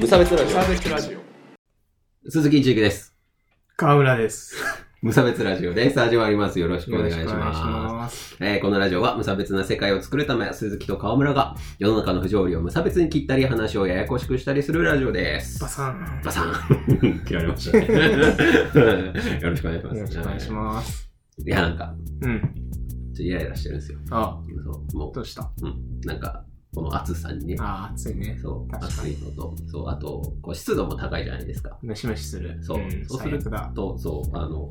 無差別ラジサーベスラジオ。オ。鈴木一之です。河村です。無差別ラジオです。始まります。よろしくおよ願いしまます。す。えーこのラジオは無差別な世界を作るため、鈴木と川村が世の中の不条理を無差別に切ったり、話をややこしくしたりするラジオですバ。サン。バサン切られましたね。よろしくお願いします。よろしくお願いします。いや、なんか、うん。ちょっとイライラしてるんですよ。あ、そう、もどうした？う、うん。なんか、この暑さにね。あ、暑いね。そう、暑いのと、そう、あと、こう湿度も高いじゃないですか。ムシムシする。そうんそうする。と、そう、あの、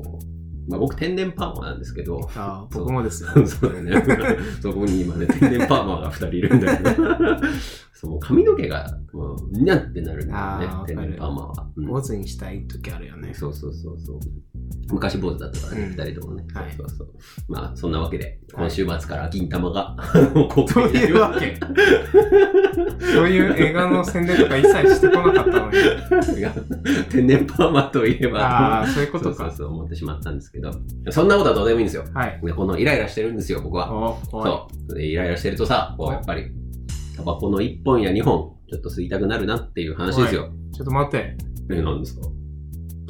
まあ、僕天然パーマなんですけど、あ、そう僕もですよ。そうだね。そこに今ね、天然パーマが2人いるんだけど、そう、髪の毛が、もう、にゃってなるんだよね天然パーマは。うん坊主にしたい時あるよね。そうそうそうそう。昔坊主だったからね、うん二人ともね。はいそうそうそう。まあ、そんなわけで、はい今週末から銀玉が、公開になりまいうわけそういう映画の宣伝とか一切してこなかったのに。天然パーマといえば、ああ、そういうことか。そうそうそう思ってしまったんですけど、そんなことはどうでもいいんですよ。はい。でこのイライラしてるんですよ、僕は。そう。でイライラしてるとさ、こう、やっぱり、タバコの1本や2本、ちょっと吸いたくなるなっていう話ですよ。ちょっと待って。え、なんですか？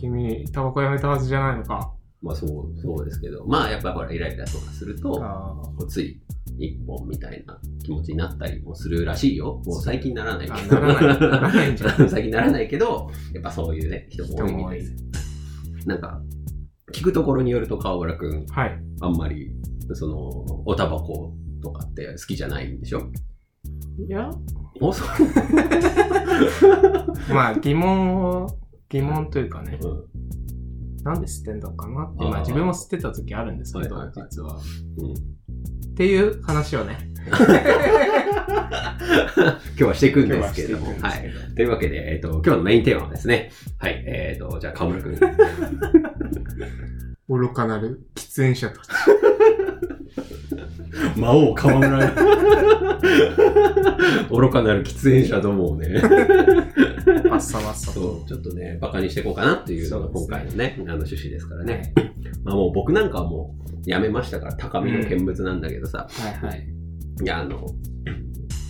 君、タバコやめたはずじゃないのかまあそう、そうですけど、まあやっぱほら、イライラとかすると、つい1本みたいな気持ちになったりもするらしいよ。もう最近ならないけあど。ならないならないんじゃ 最近ならないけど、やっぱそういうね、人も多いみたいです。なんか、聞くところによると川村くん、あ。はい。あんまり、その、おタバコとかって好きじゃないんでしょ？いや、おそう。まあ疑問を、疑問というかね、うんなんで吸ってんのかなって、まあ自分も吸ってた時あるんですけど、はいはいはい実は。うんっていう話をね、今日はしていくんですけれども。はい。というわけで、えっ、と、今日のメインテーマはですね。はい。えっ、と、じゃあ、河村くん。愚かなる喫煙者たち。魔王河村。愚かなる喫煙者どもをね。バッサバッサそとう、。ちょっとね、バカにしていこうかなっていうのが今回のね、あの趣旨ですからね。はい まあもう僕なんかはもう、やめましたから、高みの見物なんだけどさ。はいはい。いや、あの、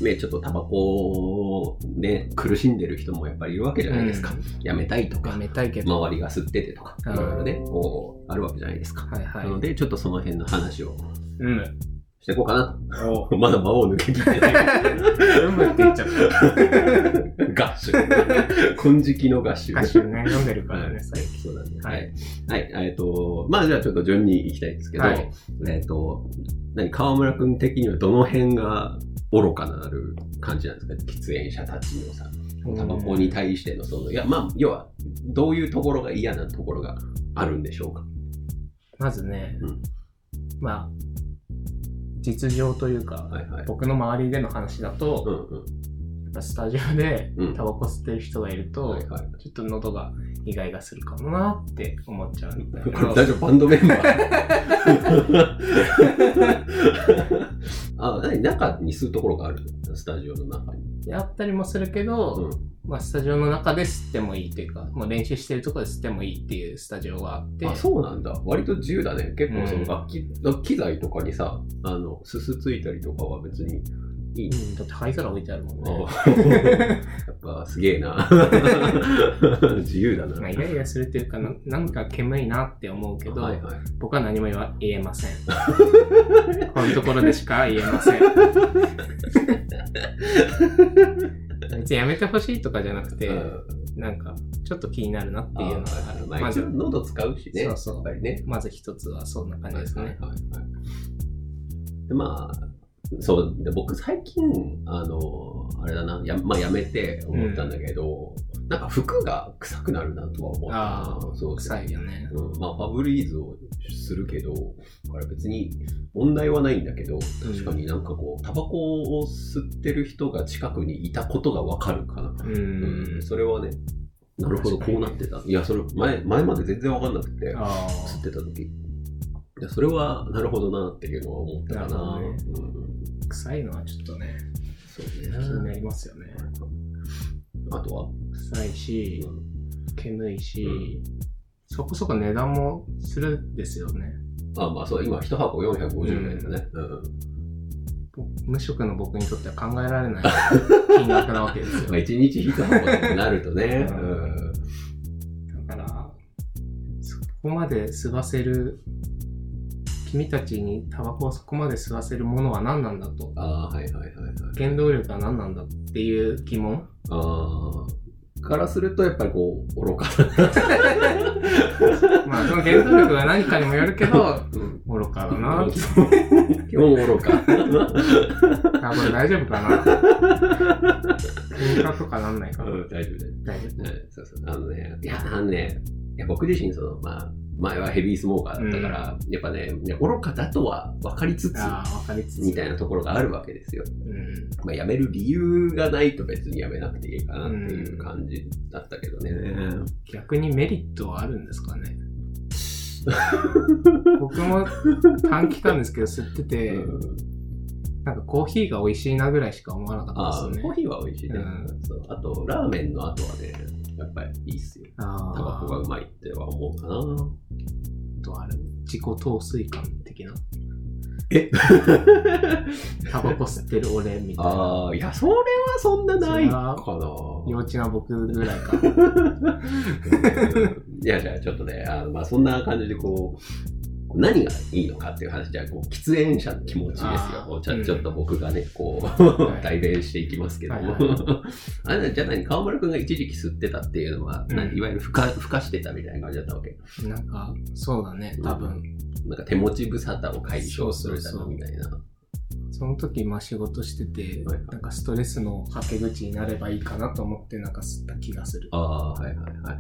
ね、ちょっとタバコね、苦しんでる人もやっぱりいるわけじゃないですか。やめたいとかや、めたいけど。周りが吸っててとか、うんいろいろね、こう、あるわけじゃないですか。はいはい。なので、ちょっとその辺の話をうん。していこうかな。まだ魔王抜けきってない。うむって言っちゃった。合衆。金色の合衆。歌詞ね、読んでるからね、はい最近。そうだね。ははいい。はい。えっと、まあじゃあちょっと順に行きたいんですけど、はいえっと、何、河村くん的にはどの辺が愚かなる感じなんですか？喫煙者たちのさ、タバコに対してのその、いや、まあ、要は、どういうところが嫌なところがあるんでしょうか？まずね、うんまあ、実情というか、はいはい。僕の周りでの話だと、うんうん。スタジオでうんタバコ吸ってる人がいると、はいはい。ちょっと喉がイガイガするかもなって思っちゃうんだけこれど、大丈夫？バンドメンバー？あ、何？中に吸うところがある？のスタジオの中に。やったりもするけど、うん。まあスタジオの中で吸ってもいいというか、もう練習してるところで吸ってもいいっていうスタジオがあって、あ、そうなんだ。割と自由だね。結構そのうん楽器、楽器材とかにさ、あの、すすついたりとかは別にいい。うん、だって灰皿置いてあるもんね。やっぱすげえな。自由だな。まあ、イライラするっていうかな、なんか煙いなって思うけど、はいはい。僕は何も言えません。こういうところでしか言えません。別にやめてほしいとかじゃなくて、なんか、ちょっと気になるなっていうのがある。まず喉使うしね。そうそうやっぱりね。まず一つはそんな感じですね。はいはいはいでまあ、そう、で僕最近、あの、あれだな、や,、まあ、やめて思ったんだけど、なんか服が臭くなるなとは思ったなああ、そう臭いよね。うん、まあ、ファブリーズをするけど、あれ別に問題はないんだけど、確かになんかこう、タバコを吸ってる人が近くにいたことがわかるかな。う。うんそれはね、なるほど、こうなってた。いや、それ前、前まで全然わかんなくて、あ吸ってた時。いや、それはなるほどなっていうのは思ったかな。ねうんあ、臭いのはちょっとね、そう気になね。りますよね。あとは、臭いし、うん煙いし、うんそこそこ値段もするんですよね。あ、まあそう、今一箱450円だね。うん。無職の僕にとっては考えられない 金額なわけですよまあ、。一日一箱となるとね。ううんだから、そこまで吸わせる、君たちにタバコをそこまで吸わせるものは何なんだと。ああ、はいはいはいはい。原動力は何なんだっていう疑問ああ。からすると、やっぱりこう、愚か まあ、その原動力が何かにもよるけど、愚かだなって。基本愚か。あ、これ大丈夫かな喧嘩とかなんないかなうん、大丈夫だよ。大丈夫。はいそうそう。あのね、いや、あのね、いや僕自身、その、まあ、前はヘビースモーカーだったから、やっぱね、愚かだとは分かりつつ、ああ、わかりつつ。みたいなところがあるわけですよ。うん。まあ、辞める理由がないと別に辞めなくていいかなっていう感じだったけどね。逆にメリットはあるんですかね？僕も短期間ですけど吸ってて、うんなんかコーヒーが美味しいなぐらいしか思わなかったですよね。コーヒーは美味しいね。うんそうあと、ラーメンの後はね、やっぱりいいっすよ。あタバコがあうまいっては思うかな。とある。自己陶酔感的な？え？タバコ吸ってる俺みたいな。ああ、いや、それはそんなないか幼稚な僕ぐらいか。な。いや、じゃあちょっとね、あのまあ、そんな感じでこう、何がいいのかっていう話じゃあこう喫煙者の気持ちですよ。ちょっと僕がねこう、はい。代弁していきますけども、あれじゃあ何川村君が一時期吸ってたっていうのは、いわゆるふかふかしてたみたいな感じだったわけ。なんか、そうだね、多分。なんか手持ち無沙汰を解消するたそうみたいな。その時、まあ仕事してて、はいなんかストレスのはけ口になればいいかなと思って、なんか吸った気がする。ああはいはいはいはい。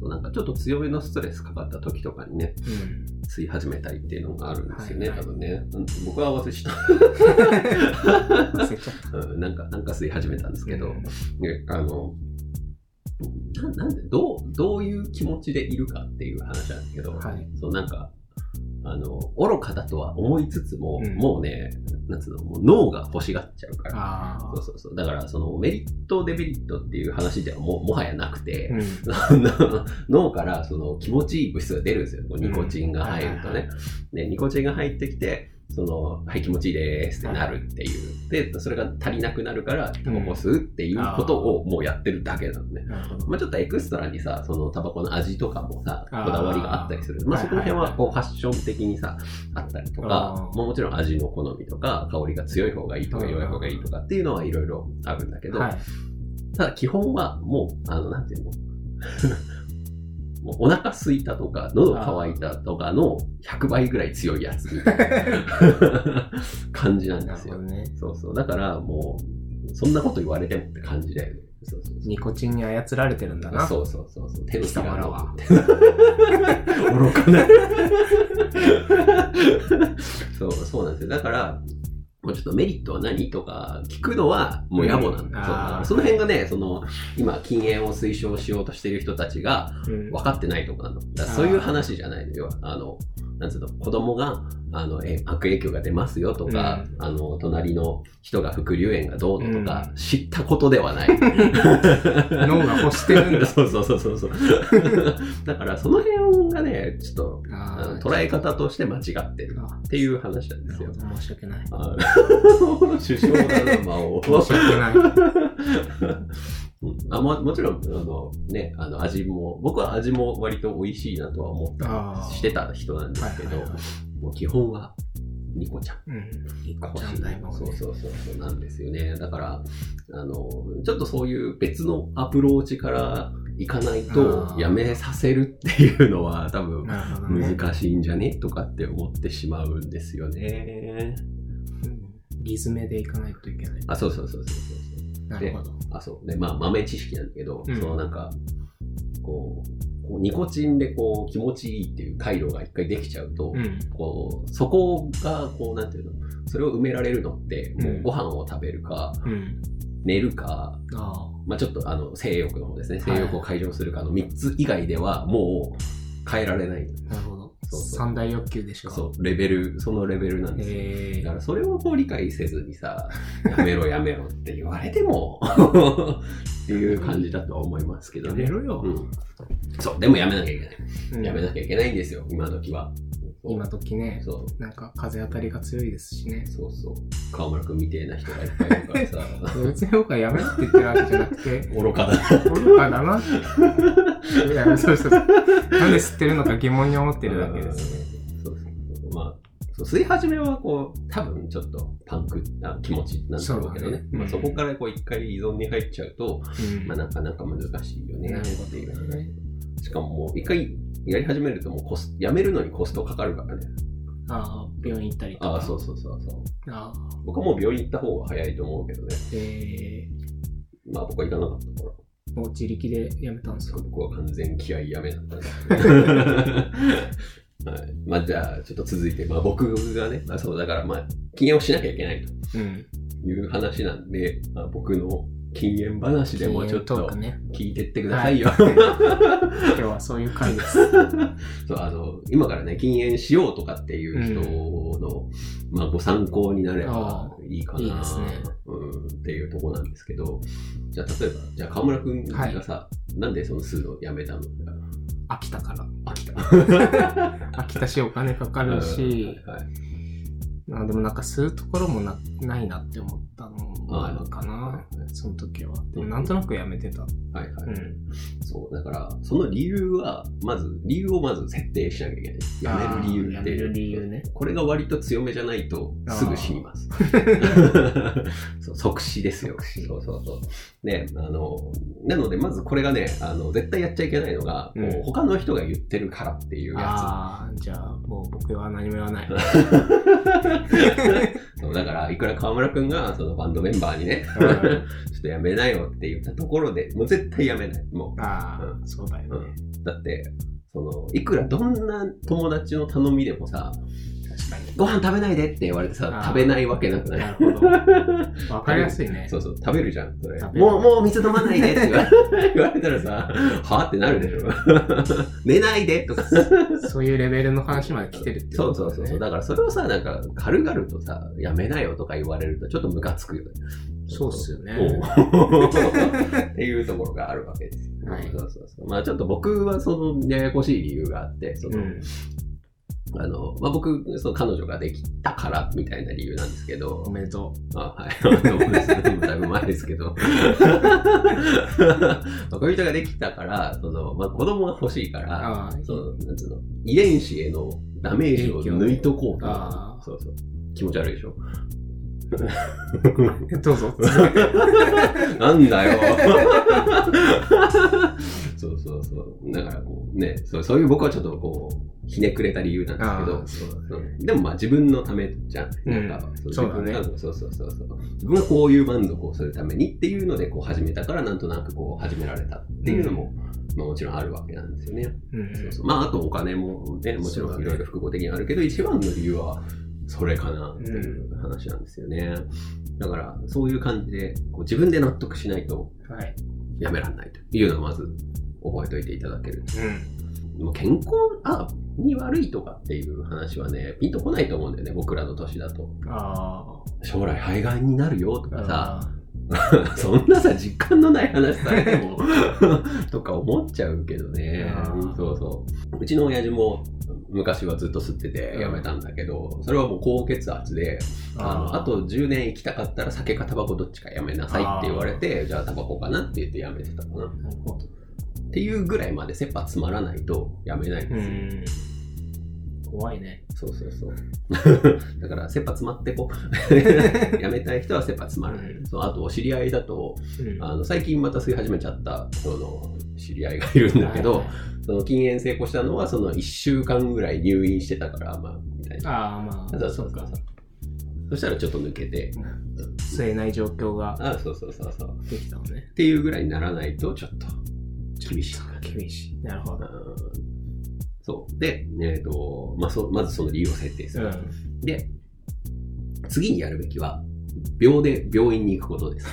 そうなんかちょっと強めのストレスかかった時とかにね。うん。吸い始めたりっていうのがあるんですよね、はいはい。多分ね。うん僕は忘れした。うんなんか、なんか吸い始めたんですけど、うん。ね、あの、ななんで、どう、どういう気持ちでいるかっていう話なんですけど、はい。そう、なんか、あの、愚かだとは思いつつも、うんもうね、なんつうの、もう脳が欲しがっちゃうから。そう。そうそう。だから、そのメリット、デメリットっていう話ではももはやなくて、うん。脳からその気持ちいい物質が出るんですよ。ニコチンが入るとね。で、ニコチンが入ってきて、その、はい、気持ちいいですってなるっていう。で、それが足りなくなるから、タバコ吸うっていうことをもうやってるだけなのね。まあちょっとエクストラにさ、そのタバコの味とかもさ、こだわりがあったりする。まあはいそこら辺はこうファッション的にさ、あったりとか、もちろん味の好みとか、香りが強い方がいいとかうん弱い方がいいとかっていうのはいろいろあるんだけど、はい。ただ基本はもう、あの、なんていうの？お腹空いたとか、喉乾いたとかの100倍ぐらい強いやつみたいな感じなんですよ。ね。そうそう。だからもう、そんなこと言われてもって感じだよね。そうそうそうニコチンに操られてるんだな。そうそうそうそう。手の貴様らは。愚かな。そう、そうなんですよ。だから、もうちょっとメリットは何とか聞くのはもう野暮なんだ。うんそその辺がね、その、今禁煙を推奨しようとしている人たちがうん分かってないとこなの。だそういう話じゃないのよ。あの、なんつうの、子供が、あの、え悪影響が出ますよとか、うんあの、隣の人が副流炎がどうのとか、うん知ったことではない。脳が欲してるんだ。そうそうそうそうそう。だからその辺がね、ちょっと、捉え方として間違ってるあっていう話なんですよ申し訳ない。あ 首相だな、魔王。申し訳ない。うんあももちろん、あの、ね、あの、味も、僕は味も割と美味しいなとは思ったしてた人なんですけど、はいはいはいもう基本は、ニコちゃん。うん。ニコちゃんだよ、そうそうそうそうなんですよね。だから、あの、ちょっとそういう別のアプローチから行かないとやめさせるっていうのは 多分。難しいんじゃね？とかって思ってしまうんですよね。うんリズメでいかないといけない。あ、そうそうそうそうそうなるほど。あ、そう。で、まあ豆知識なんだけど、うんそのなんか、こう、こうニコチンでこう気持ちいいっていう回路が一回できちゃうと、うん。こう、そこがこうなんていうの、それを埋められるのって、もうご飯を食べるか、うん。寝るか、あまあちょっとあの性欲の方ですね。はい性欲を解消するかの3つ以外ではもう変えられない。あ、なるほど。そうそう三大欲求でしか。そう、レベル、そのレベルなんですよ。えだからそれをこう理解せずにさ、やめろやめろって言われてもっていう感じだとは思いますけー、どね。やめろよ。うん。そう、でもやめなきゃいけない。うんやめなきゃいけないんですよ、今時は。今時ね、そう。なんか風当たりが強いですしね。そうそう。川村君みてえな人がいっぱいいるからさ。別に僕はやめろって言ってるわけじゃなくて、愚かだ。な愚かだな。って。いや、そうそうそう。なんで吸ってるのか疑問に思ってるだけです。ね。そうそうそう。まあそう吸い始めはこう多分ちょっとパンクな気持ちなんだろうけどね。そうだね。まあ、うんそこからこう一回依存に入っちゃうと、うん。まあ、なかなか難しいよねっていう。どね。しかももう一回やり始めるともうコスやめるのにコストかかるからね。ああ、病院行ったりとか？ああそうそうそうそう。ああ僕はもう病院行った方が早いと思うけどね。えまあ僕は行かなかったから。ー、もう自力でやめたんですか？僕は完全気合いやめだったんです はい。まあじゃあ、ちょっと続いて、まあ僕がね、まあそう、だからまあ、禁煙をしなきゃいけないうん。という話なんで、まあ、僕の禁煙話でもちょっと。聞いてってくださいよ。今日はそういう回です。そう、あの、今からね、禁煙しようとかっていう人の、まあご参考になればいいかな、ねうん、っていうところなんですけど、じゃあ例えば、じゃあ河村くんがさ、なんでその数をやめたの飽きたから。飽きた。飽きたし、お金かかるし、はいあでもなんか吸うところもなないなって思ったのかなは。その時は。でもなんとなくやめてた。はいはい。うん。そう、だから、その理由は、まず、理由をまず設定しなきゃいけない。やめる理由ってやめる理由ね。これが割と強めじゃないと、すぐ死にます。そう即死ですよ。即死そうそうそう。で、あの、なので、まずこれがね、あの、絶対やっちゃいけないのが、うんこう他の人が言ってるからっていうやああ、じゃあもう僕は何も言わない。つ。そうだから、いくら河村くんが、そのバンドメンバーにね、ちょっとやめなよって言ったところで、もう絶対やめない。もう。ああ、そうだよね。だって、その、いくらどんな友達の頼みでもさ。ご飯食べないでって言われてさ食べないわけなくない？なるほど。わかりやすいね。そうそう、食べるじゃん、それ。もう、もう水飲まないでって言わ 言われたらさ、はってなるでしょ。寝ないでとか。そういうレベルの話まで来てるってねそうそうそう。だからそれをさ、なんか、軽々とさ、やめなよとか言われるとちょっとムカつくよね。そうっすよねっていうところがあるわけですよ。はいそうそうそう。まあちょっと僕はそのややこしい理由があって、その、うん。あの、まあ、僕、その彼女ができたからみたいな理由なんですけどお、めでとあはい。だいぶ前ですけど。まあ恋人ができたから、その、まあ、子供が欲しいかう。ら、その、なんつうの、遺伝子へのダメージを抜いとこうとそうそう。気持ち悪いでしょ。どうぞ。なんだよ。そうそうそう。だからこうね、そうそういう僕はちょっとこう、ひねくれた理由なんですけど、ね。でもまあ自分のためじゃん。うんなんか、そうだね自分がそうそうそうそう。自分がこういう満足をするためにっていうのでこう始めたからなんとなくこう始められたっていうのも、まあもちろんあるわけなんですよね。うんそうそうまああとお金もね、もちろそうんいろいろ複合的にあるけど、一番の理由はそれかなっていう話なんですよね。だからそういう感じでこう自分で納得しないとはい。やめられないというのをまず覚えておいていただけるうん。もう健康あに悪いとかっていう話はね、ピンとこないと思うんだよね、僕らの年だと。あ将来肺がんになるよとあ。かさ、あ そんなさ、実感のない話されても、とか思っちゃうけどねそうそう。うちの親父も昔はずっと吸っててやめたんだけど、それはもう高血圧で、あのあと10年生きたかったら酒かタバコどっちかやめなさいって言われて、じゃあタバコかなって言ってやめてたかな。っていうぐらいまで切羽詰まらないとやめないんうですよ。ん。怖いね。そうそうそう。だから、切羽詰まってこう。やめたい人は切羽詰まらない。うんそうあと、知り合いだと、うんあの最近また吸い始めちゃった人の知り合いがいるんだけど、はいその禁煙成功したのは、その1週間ぐらい入院してたから、まあ、みたいな。ああ、まあ、そうそうそう。そしたらちょっと抜けて、吸えない状況があそうそうそうそう。できたのね。っていうぐらいにならないと、ちょっと厳しい。厳しい。なるほど。うんそう。で、えっ、と、まあそ、まずその理由を設定する。うん。で、次にやるべきは、秒で病院に行くことです。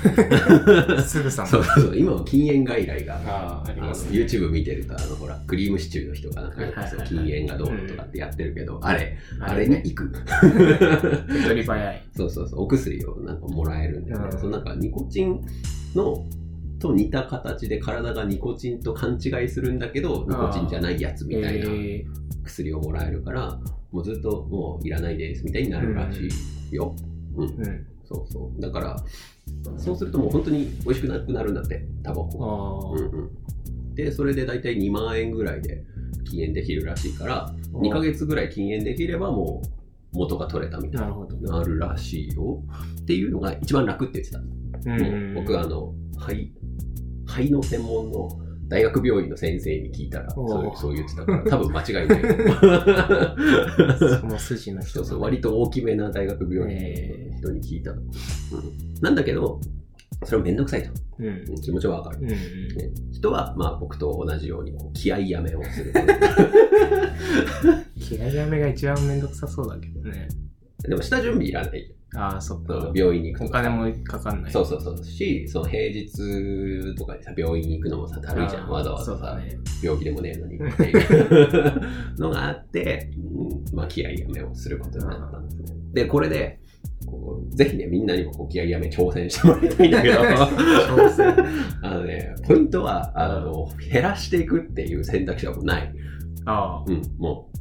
すぐさま。そうそう今は禁煙外来が、ああ、ありますね。YouTube 見てると、あの、ほら、クリームシチューの人がなんか禁煙がどうのとかってやってるけど、あれ、ああれに行く。手取り早い。そうそうそう、お薬をなんかもらえるんで、ねうんそのなんかニコチンの、と似た形で体がニコチンと勘違いするんだけど、ニコチンじゃないやつみたいなえ薬をもらえるから、もうずっともういらないですみたいになるらしいよ。うん。うん。そうそう。だから、そうするともう本当に美味しくなくなるんだって、タバあコ。あ。うんうん。で、それで大体2万円ぐらいで禁煙できるらしいから、2ヶ月ぐらい禁煙できればもう元が取れたみたいな。な、なるらしいよ。っていうのが一番楽って言ってた。うん僕あの肺肺の専門の大学病院の先生に聞いたらそうそう言ってたから多分間違いない。その筋の人がそうそう割と大きめな大学病院の人に聞いた、うん、なんだけどそれはめんどくさいと。うん。うん気持ちはわかる、うん。ね。人はまあ僕と同じように気合いやめをする。気合いやめが一番めんどくさそうだけどね。でも下準備いらないああ、そっか。病院に行くとかお金もかかんない。そうそうそうしその平日とかにさ病院に行くのもさだるいじゃんあーわざわざさ、そうだね。病気でもねえのに っていうのがあって、うんまあ、気合いやめをすることになったんですね。で、これで、こうぜひね、みんなにもこう気合いやめ挑戦してもらいたいんだけど、挑戦 あのね、ポイントは、あの、減らしていくっていう選択肢はもうない。ああ、うん、もう、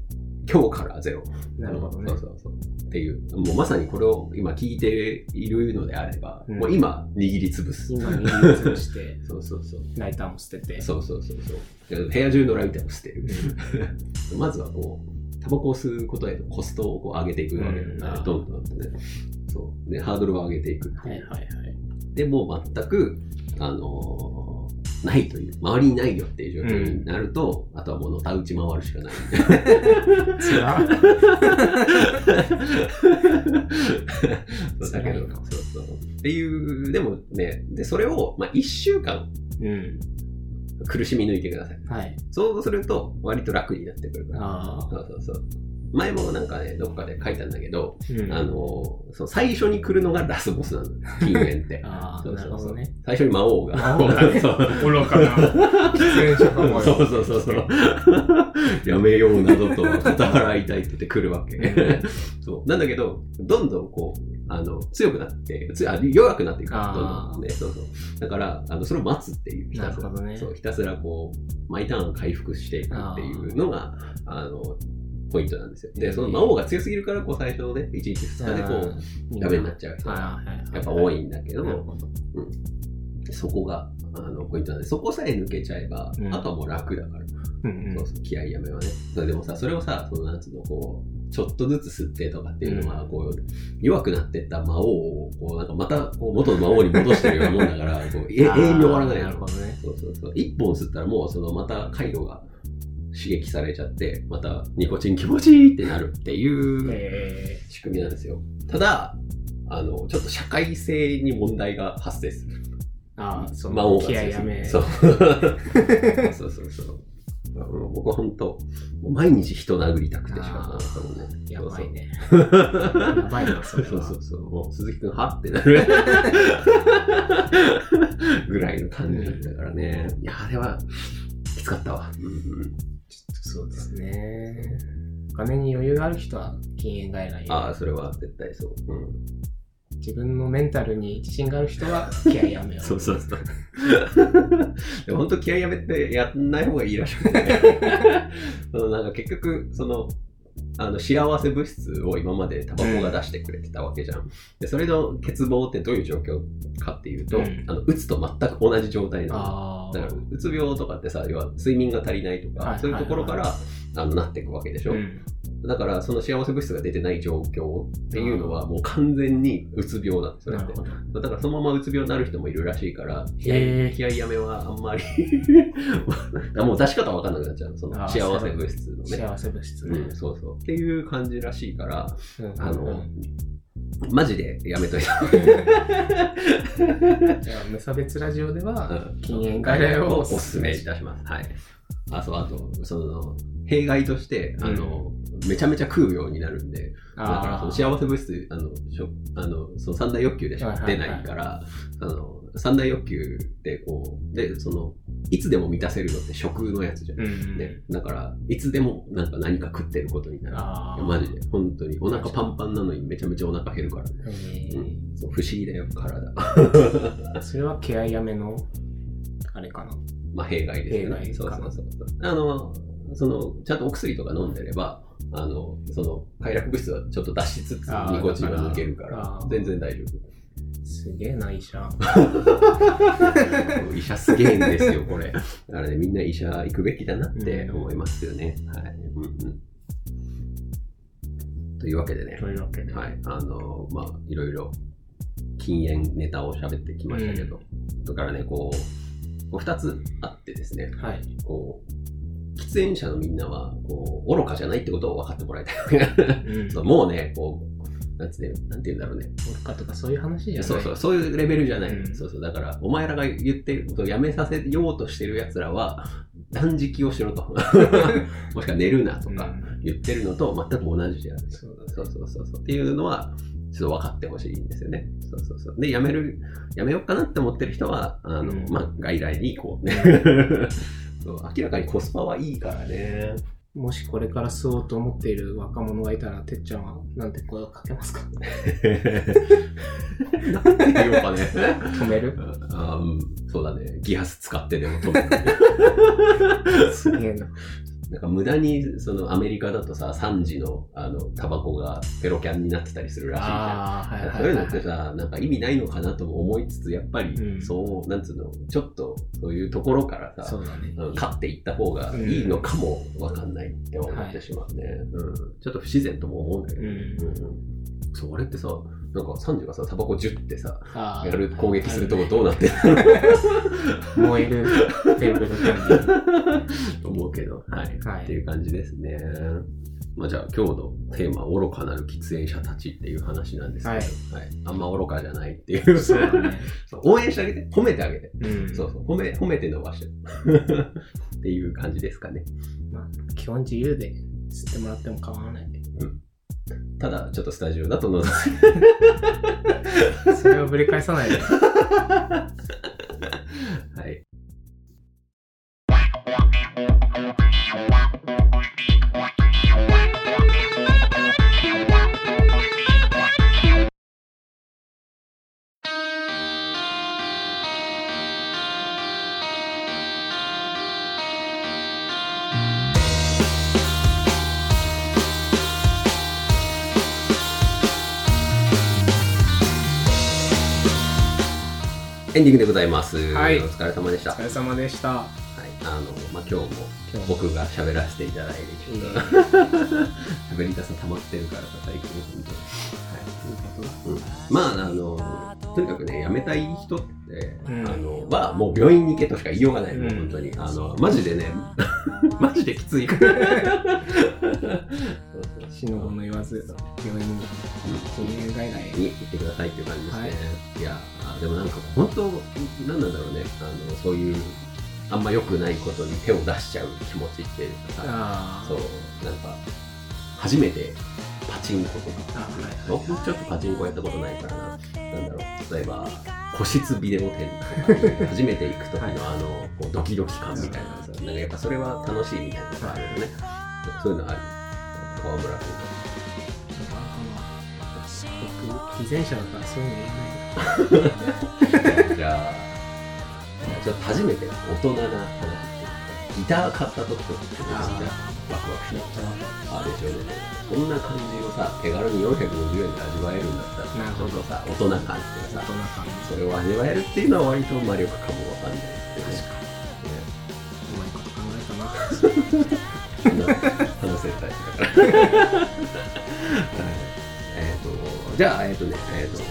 今日からゼロ。なるほどねそう。そうそう。っていう、もうまさにこれを今聞いているのであれば、うんもう今、握りつぶす。今握り潰して、そうそうそう。ライターも捨てて。そうそうそうそう。で部屋中のライターを捨てる。まずはこう、タバコを吸うことへのコストをこう上げていくわけうんだね。どんどんとね。そう。で、ハードルを上げていく。はいはいはい。で、もう全く、あのーないという、周りにないよっていう状況になると、あとはもうのたうち回るしかない。つら だけど、そうそう。っていう、でもね、で、それを、まあ、1週間うん。苦しみ抜いてください。はい。そうすると、割と楽になってくるから。ああ。そうそうそう。前もなんかね、どっかで書いたんだけど、うんあの、その最初に来るのがラスボスなの。禁煙って。ああ、そうそうそうね。最初に魔王が。魔王がねそう愚かな喫煙者か。そ うそうそうそう。やめようなどと働いたいって言って来るわけ。そう。なんだけど、どんどんこう、あの、強くなって、つあ弱くなっていくどんどんね。そうそう。だから、あの、それを待つっていう、ひたすら。なるほどねそう、ひたすらこう、毎ターン回復していくっていうのが、あの、ポイントなんですよ。で、その魔王が強すぎるから、こう、最初のね、1日2日でこう、うんダメになっちゃう人がやっぱ多いんだけど、なるほど。そこが、あの、ポイントなんで、そこさえ抜けちゃえば、うんあとはもう楽だから。うんうんそうそう、気合いやめはね。でもさ、それをさ、そのなんつうの、こう、ちょっとずつ吸ってとかっていうのは、うんこう、弱くなってった魔王を、こう、なんかまた、こう、元の魔王に戻してるようなもんだから、こう、え永遠に終わらないなるほどね。そうそうそう。一本吸ったらもう、その、また回路が刺激されちゃって、また、ニコチン気持ちいいってなるっていうえ仕組みなんですよ。ただ、あの、ちょっと社会性に問題が発生する。ー、ああ、その気合いやめ。そう。そうそうそう。僕は本当、毎日人殴りたくてしかなかったもんね。やばいね。やばいな、そそう。そうそうそう。もう鈴木くんはってなる。ぐらいの感じだったからね。いや、あれはきつかったわ。うんそうですね。お金に余裕がある人は禁煙外来ああ、それは絶対そう。うん自分のメンタルに自信がある人は気合いやめよう。そうそうそう。でも本当気合いやめてやんない方がいいらしくて、そのなんか結局、その、あの幸せ物質を今までタバコが出してくれてたわけじゃん。で、それの欠乏ってどういう状況かっていうと、うんあの、うつと全く同じ状態なの。だから、うつ病とかってさ、要は睡眠が足りないとか、はいそういうところから、あのなっていくわけでしょ。うん。だから、その幸せ物質が出てない状況っていうのは、もう完全にうつ病なんですよ。なるほど。だからそのままうつ病になる人もいるらしいから、気合気合いやめはあんまり もう出し方わかんなくなっちゃう。その幸せ物質のね。幸せ物質ねうん、。そうそう。っていう感じらしいから、うんあのうんマジでやめといた。無差別ラジオではうん禁煙外来をおすすめいたします。はい。あ、そう、あと、その、弊害として、あの、めちゃめちゃ食うようになるんで、だからその幸せ物質、あの、しょあのその三大欲求でしか出ないから、あの、三大欲求ってこう、で、その、いつでも満たせるのって食のやつじゃん。うん。ね、だから、いつでもなんか何か食ってることになる。マジで、本当に。お腹パンパンなのにめちゃめちゃお腹減るから。えーうん、そう不思議だよ、体。それは気合いやめの、あれかな。まあ、弊害ですよね。弊害かそうそうそう。あの、その、ちゃんとお薬とか飲んでれば、あの、その、快楽物質はちょっと出しつつ、ニコチンが抜けるから全然大丈すげえな、医者。夫。医者すげえんですよ、これ。だからね、みんな医者行くべきだなって思いますよね。はい。うんうん。というわけでね、というわけで。はい。あの、まあ、いろいろ禁煙ネタを喋ってきましたけど、だからね、こう、こう二つあってですね、はい。こう、喫煙者のみんなは、こう、愚かじゃないってことを分かってもらいたい。うん。もうね、こう、なんて、なんて言うんだろうね。愚かとかそういう話じゃない。そうそう、そういうレベルじゃない。うんそうそう、だから、お前らが言ってることをやめさせようとしてる奴らは、断食をしろと。もしくは寝るなとうんか言ってるのと全く同じである。そうそうそうそう。っていうのは、ちょっと分かってほしいんですよね。そうそうそう。で、やめる、やめようかなって思ってる人は、あの、うんまあ、外来に行こうね。そう明らかにコスパはいいからね。もしこれから吸おうと思っている若者がいたら、てっちゃんはなんて声をかけますか？なんて言おうかね。止める？あうん、そうだね。ギアス使ってでも止める。すげえな。なんか無駄に、そのアメリカだとさ、3時の、あの、タバコがペロキャンになってたりするらしいじゃん。はいはいはい。そういうのってさ、なんか意味ないのかなとも思いつつ、やっぱりう、んそう、なんつうの、ちょっと、そういうところからさ、そうだね。うん勝っていった方がいいのかもわかんないって思ってしまうね、うん。ちょっと不自然とも思うんだけど、うんうんそれってさ、なんかサンジがさ、タバコジュってさ、やる、攻撃するとこどうなってる燃えるテーブルキャンディー。と思うけど、はい。はいっていう感じですね。まあじゃあ今日のテーマ、愚かなる喫煙者たちっていう話なんですけど、はいはいあんま愚かじゃないっていう。そうだね。応援してあげて、褒めてあげて。うん。そうそう、褒め、褒めて伸ばして。っていう感じですかね。まあ、基本自由で吸ってもらっても構わない。ただ、ちょっとスタジオだと覗それをぶり返さないで。エンディングでございます。はいお疲れ様でした。はい。お疲れ様でした。あの、まあ、今日も僕が喋らせていただいて、いいねちょっと喋りたさ溜まってるからさ、最近本当に。はい。うん、まあ、あの、とにかくね、辞めたい人って、うんあの、はもう病院に行けとしか言いようがない、もううん本当に。あの、マジでね、マジできついから。死の子の言わず、病院に禁煙外。に行ってくださいっていう感じですね。い、やー、でもなんか本当、なんなんだろうね、あの、そういう、あんま良くないことに手を出しちゃう気持ちっていうかさ。そう、なんか、初めてパチンコとか、あはいはい僕ちょっとパチンコやったことないからな、なんだろう、例えば、個室ビデオ店とかに初めて行く時のあの、こうドキドキ感みたいなさ、なんかやっぱそれは楽しいみたいなのがあるよね。そういうのある。川村君僕、偽善者だからそういうの言えない。と。じゃあ、ちょっと初めて大人な話ギター買った時とかってめっちゃワクワクしなあれでしょうね。こんな感じをさ、手軽に450円で味わえるんだったら、なるほどさ、大人感っていうかさ、それを味わえるっていうのは割と魔力かもわかんないですけどね。うま いこと考えたな。ね話せるタイプだから。じゃあ、えっ、とね、えっ、と、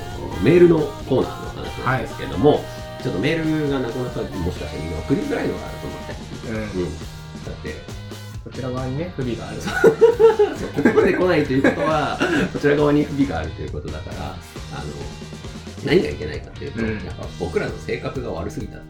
メールのコーナーの話なんですけども、ちょっとメールがなかなかもしかしたら今送りづらいのかなと思って。うん。うん。だって、こちら側にね、不備がある。ここまで来ないということは、こちら側に不備があるということだから、あの、何がいけないかっていうと、うんやっぱ僕らの性格が悪すぎたと。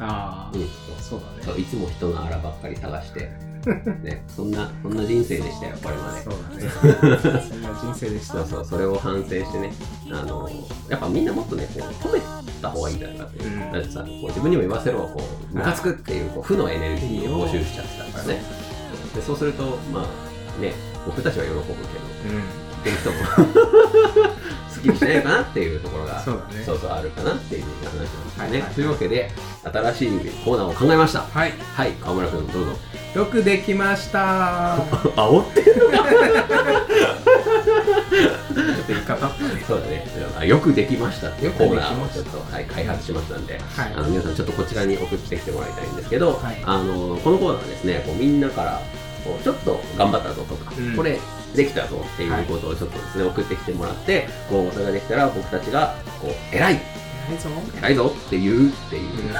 ああう、ん。そうだね。そういつも人のあらばっかり探して、ね、そんな、そんな人生でしたよ、これまで。そうだね。そんな人生でした。そうそう、それを反省してね、あの、やっぱみんなもっとね、こう、褒めた方がいいんじゃないかっていう。うんだってさ、こう自分にも言わせろ、こう、ムカつくっていう、こう、負のエネルギーを募集しちゃってたからね。でそうすると、まあ、ね、僕たちは喜ぶけど、うん。聞いてる人も、すっきりしないかなっていうところがそうだね。そうそうあるかなっていう話なんですよね、はいはいというわけで新しいコーナーを考えました。はい。はい川村君どうぞ。よくできました。煽ってる？言い方？そうだね。あよくできましたっていうコーナーをちょっと、はい、開発しましたんで、はい。あの皆さんちょっとこちらに送ってきてもらいたいんですけど、はい。あのこのコーナーはですねこうみんなからこうちょっと頑張ったぞとか、うん。これできたぞっていうことをちょっとですね、送ってきてもらってこうそれができたら僕たちがこう偉い。はいぞ。偉いぞって言う。っていう、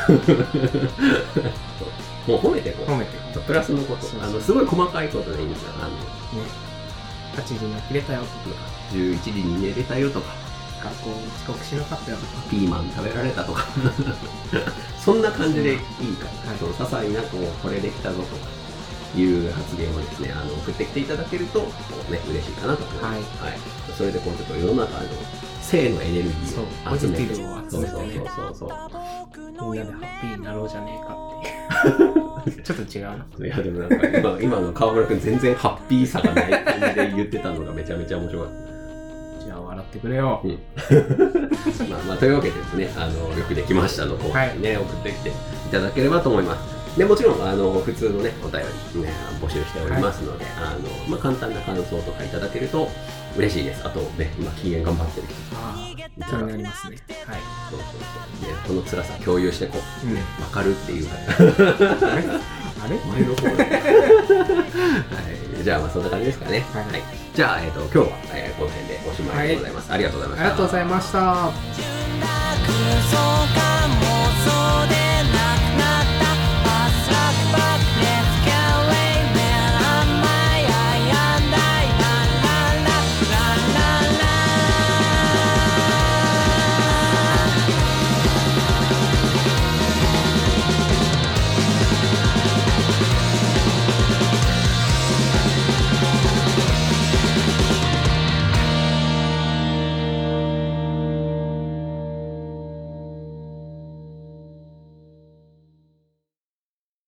もう褒めてこう。褒めてねプラスのこと。あのすごい細かいことでいいんですよ。あの8時に起きれたよとか。11時に寝れたよとか。学校遅刻しなかったよとか。ピーマン食べられたとか。そんな感じでいいから、はい。その些細なこうこれできたぞとかいう発言をですねあの送ってきていただけるとこう、ね、嬉しいかなと思います、はい。それでこうちょっと世の中の性のエネルギーを集めて。そうそうそうそう。みんなでハッピーになろうじゃねえかっていう。ちょっと違うな。いやでもなんか今 今の川村君全然ハッピーさがない感じで言ってたのがめちゃめちゃ面白かった。じゃあ笑ってくれよ、まあまあ、というわけでですね、あのよくできましたの方にね、送ってきていただければと思います。でもちろんあの普通のねお便り、ね、募集しておりますので、あのまあ、簡単な感想とかいただけると嬉しいです。あとね今禁煙頑張ってる人。ああ気になりますね。はい。そうそうそう、ね、この辛さ共有してこう。うん。わかるっていう。からあれ？あれ？前の方で、はい、じゃあまあそんな感じですかね。はい。じゃあ、えっと今日は、えーこの辺でおしまいでございます。ありがとうございました。ありがとうございました